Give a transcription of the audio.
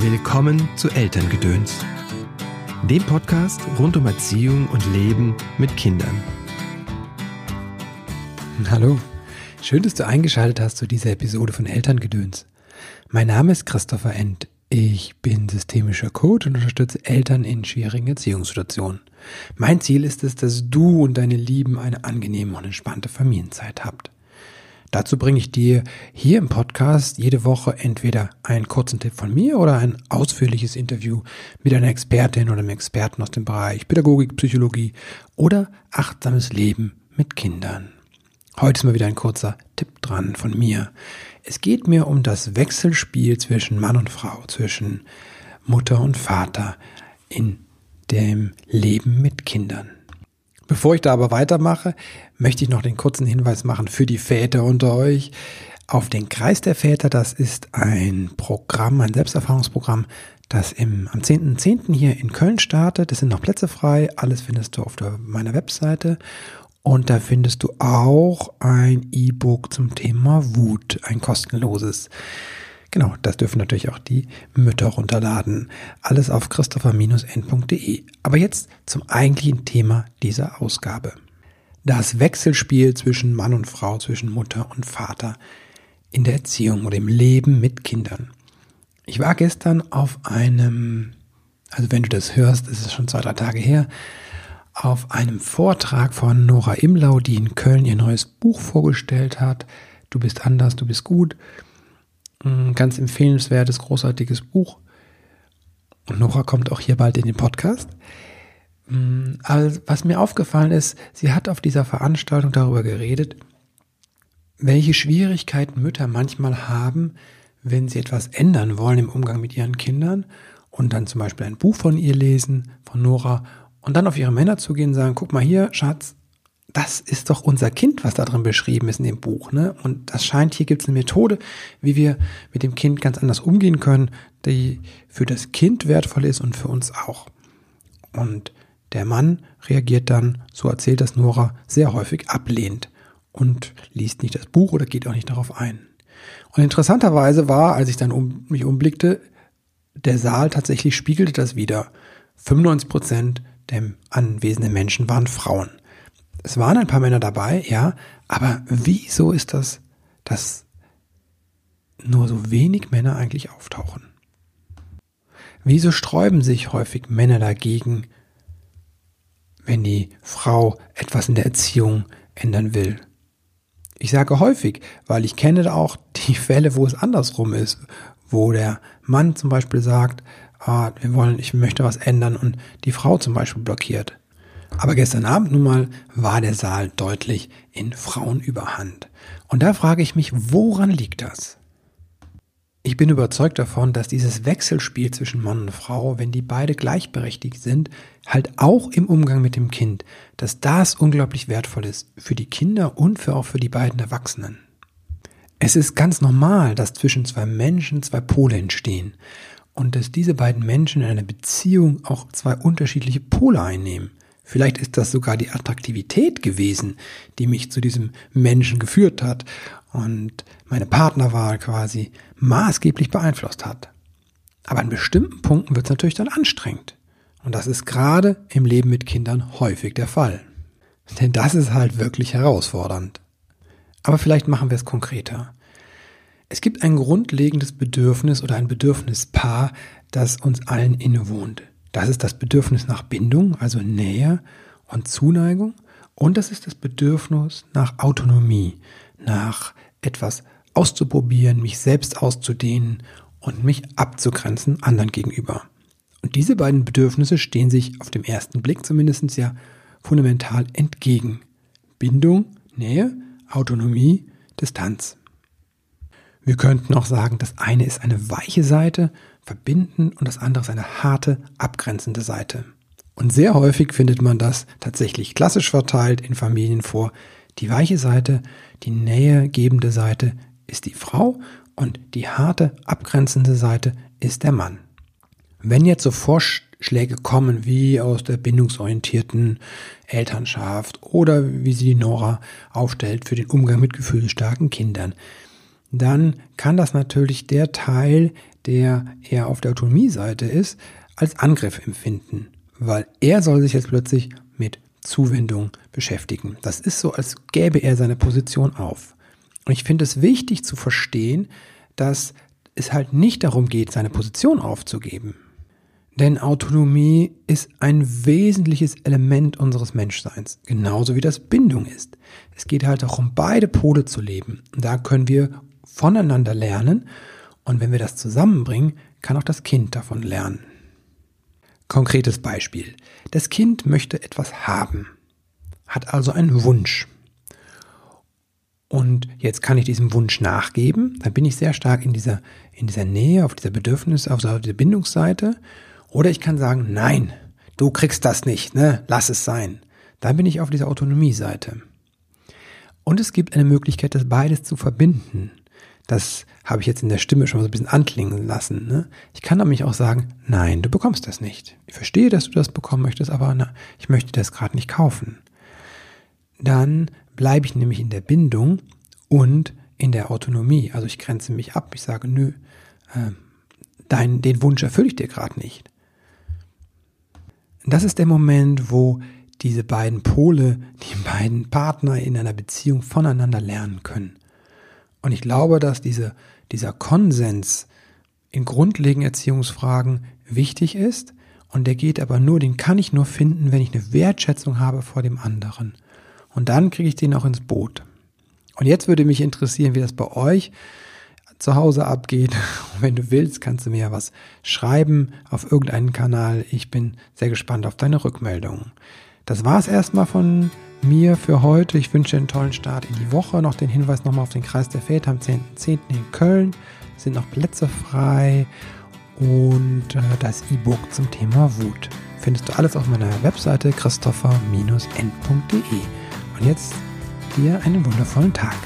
Willkommen zu Elterngedöns, dem Podcast rund um Erziehung und Leben mit Kindern. Hallo, schön, dass du eingeschaltet hast zu dieser Episode von Elterngedöns. Mein Name ist Christopher End. Ich bin systemischer Coach und unterstütze Eltern in schwierigen Erziehungssituationen. Mein Ziel ist es, dass du und deine Lieben eine angenehme und entspannte Familienzeit habt. Dazu bringe ich dir hier im Podcast jede Woche entweder einen kurzen Tipp von mir oder ein ausführliches Interview mit einer Expertin oder einem Experten aus dem Bereich Pädagogik, Psychologie oder achtsames Leben mit Kindern. Heute ist mal wieder ein kurzer Tipp dran von mir. Es geht mir um das Wechselspiel zwischen Mann und Frau, zwischen Mutter und Vater in dem Leben mit Kindern. Bevor ich da aber weitermache, möchte ich noch den kurzen Hinweis machen für die Väter unter euch auf den Kreis der Väter. Das ist ein Programm, ein Selbsterfahrungsprogramm, das im, am 10.10. .10. hier in Köln startet. Es sind noch Plätze frei. Alles findest du auf der, meiner Webseite. Und da findest du auch ein E-Book zum Thema Wut, ein kostenloses. Genau, das dürfen natürlich auch die Mütter runterladen. Alles auf christopher-n.de. Aber jetzt zum eigentlichen Thema dieser Ausgabe. Das Wechselspiel zwischen Mann und Frau, zwischen Mutter und Vater in der Erziehung oder im Leben mit Kindern. Ich war gestern auf einem, also wenn du das hörst, ist es schon zwei, drei Tage her, auf einem Vortrag von Nora Imlau, die in Köln ihr neues Buch vorgestellt hat. Du bist anders, du bist gut. Ein ganz empfehlenswertes, großartiges Buch. Und Nora kommt auch hier bald in den Podcast. Mm, aber was mir aufgefallen ist, sie hat auf dieser Veranstaltung darüber geredet, welche Schwierigkeiten Mütter manchmal haben, wenn sie etwas ändern wollen im Umgang mit ihren Kindern und dann zum Beispiel ein Buch von ihr lesen, von Nora, und dann auf ihre Männer zugehen und sagen, guck mal hier, Schatz, das ist doch unser Kind, was da drin beschrieben ist in dem Buch. Ne? Und das scheint, hier gibt es eine Methode, wie wir mit dem Kind ganz anders umgehen können, die für das Kind wertvoll ist und für uns auch. Und der Mann reagiert dann, so erzählt das Nora, sehr häufig ablehnend und liest nicht das Buch oder geht auch nicht darauf ein. Und interessanterweise war, als ich dann um, mich umblickte, der Saal tatsächlich spiegelte das wieder. 95 Prozent der anwesenden Menschen waren Frauen. Es waren ein paar Männer dabei, ja, aber wieso ist das, dass nur so wenig Männer eigentlich auftauchen? Wieso sträuben sich häufig Männer dagegen, wenn die Frau etwas in der Erziehung ändern will? Ich sage häufig, weil ich kenne auch die Fälle, wo es andersrum ist, wo der Mann zum Beispiel sagt, ah, wir wollen, ich möchte was ändern und die Frau zum Beispiel blockiert. Aber gestern Abend nun mal war der Saal deutlich in Frauenüberhand. Und da frage ich mich, woran liegt das? Ich bin überzeugt davon, dass dieses Wechselspiel zwischen Mann und Frau, wenn die beide gleichberechtigt sind, halt auch im Umgang mit dem Kind, dass das unglaublich wertvoll ist für die Kinder und für auch für die beiden Erwachsenen. Es ist ganz normal, dass zwischen zwei Menschen zwei Pole entstehen und dass diese beiden Menschen in einer Beziehung auch zwei unterschiedliche Pole einnehmen. Vielleicht ist das sogar die Attraktivität gewesen, die mich zu diesem Menschen geführt hat und meine Partnerwahl quasi maßgeblich beeinflusst hat. Aber an bestimmten Punkten wird es natürlich dann anstrengend. Und das ist gerade im Leben mit Kindern häufig der Fall. Denn das ist halt wirklich herausfordernd. Aber vielleicht machen wir es konkreter. Es gibt ein grundlegendes Bedürfnis oder ein Bedürfnispaar, das uns allen innewohnt. Das ist das Bedürfnis nach Bindung, also Nähe und Zuneigung. Und das ist das Bedürfnis nach Autonomie, nach etwas auszuprobieren, mich selbst auszudehnen und mich abzugrenzen anderen gegenüber. Und diese beiden Bedürfnisse stehen sich auf dem ersten Blick zumindest ja fundamental entgegen. Bindung, Nähe, Autonomie, Distanz. Wir könnten auch sagen, das eine ist eine weiche Seite verbinden und das andere ist eine harte, abgrenzende Seite. Und sehr häufig findet man das tatsächlich klassisch verteilt in Familien vor. Die weiche Seite, die nähegebende Seite ist die Frau und die harte, abgrenzende Seite ist der Mann. Wenn jetzt so Vorschläge kommen wie aus der bindungsorientierten Elternschaft oder wie sie die Nora aufstellt für den Umgang mit gefühlsstarken Kindern, dann kann das natürlich der Teil der eher auf der Autonomie-Seite ist, als Angriff empfinden, weil er soll sich jetzt plötzlich mit Zuwendung beschäftigen. Das ist so, als gäbe er seine Position auf. Und ich finde es wichtig zu verstehen, dass es halt nicht darum geht, seine Position aufzugeben. Denn Autonomie ist ein wesentliches Element unseres Menschseins, genauso wie das Bindung ist. Es geht halt auch um beide Pole zu leben. Da können wir voneinander lernen und wenn wir das zusammenbringen, kann auch das Kind davon lernen. Konkretes Beispiel. Das Kind möchte etwas haben, hat also einen Wunsch. Und jetzt kann ich diesem Wunsch nachgeben, dann bin ich sehr stark in dieser, in dieser Nähe, auf dieser Bedürfnis, auf dieser Bindungsseite. Oder ich kann sagen, nein, du kriegst das nicht, ne? lass es sein. Dann bin ich auf dieser Autonomie-Seite. Und es gibt eine Möglichkeit, das beides zu verbinden. Das habe ich jetzt in der Stimme schon mal so ein bisschen anklingen lassen. Ne? Ich kann nämlich auch sagen, nein, du bekommst das nicht. Ich verstehe, dass du das bekommen möchtest, aber na, ich möchte das gerade nicht kaufen. Dann bleibe ich nämlich in der Bindung und in der Autonomie. Also ich grenze mich ab. Ich sage, nö, äh, dein, den Wunsch erfülle ich dir gerade nicht. Das ist der Moment, wo diese beiden Pole, die beiden Partner in einer Beziehung voneinander lernen können. Und ich glaube, dass diese, dieser Konsens in grundlegenden Erziehungsfragen wichtig ist. Und der geht aber nur, den kann ich nur finden, wenn ich eine Wertschätzung habe vor dem anderen. Und dann kriege ich den auch ins Boot. Und jetzt würde mich interessieren, wie das bei euch zu Hause abgeht. Und wenn du willst, kannst du mir ja was schreiben auf irgendeinen Kanal. Ich bin sehr gespannt auf deine Rückmeldungen. Das war es erstmal von mir für heute. Ich wünsche einen tollen Start in die Woche. Noch den Hinweis nochmal auf den Kreis der Väter am 10.10. .10. in Köln. Sind noch Plätze frei und äh, das E-Book zum Thema Wut. Findest du alles auf meiner Webseite christopher-n.de. Und jetzt dir einen wundervollen Tag.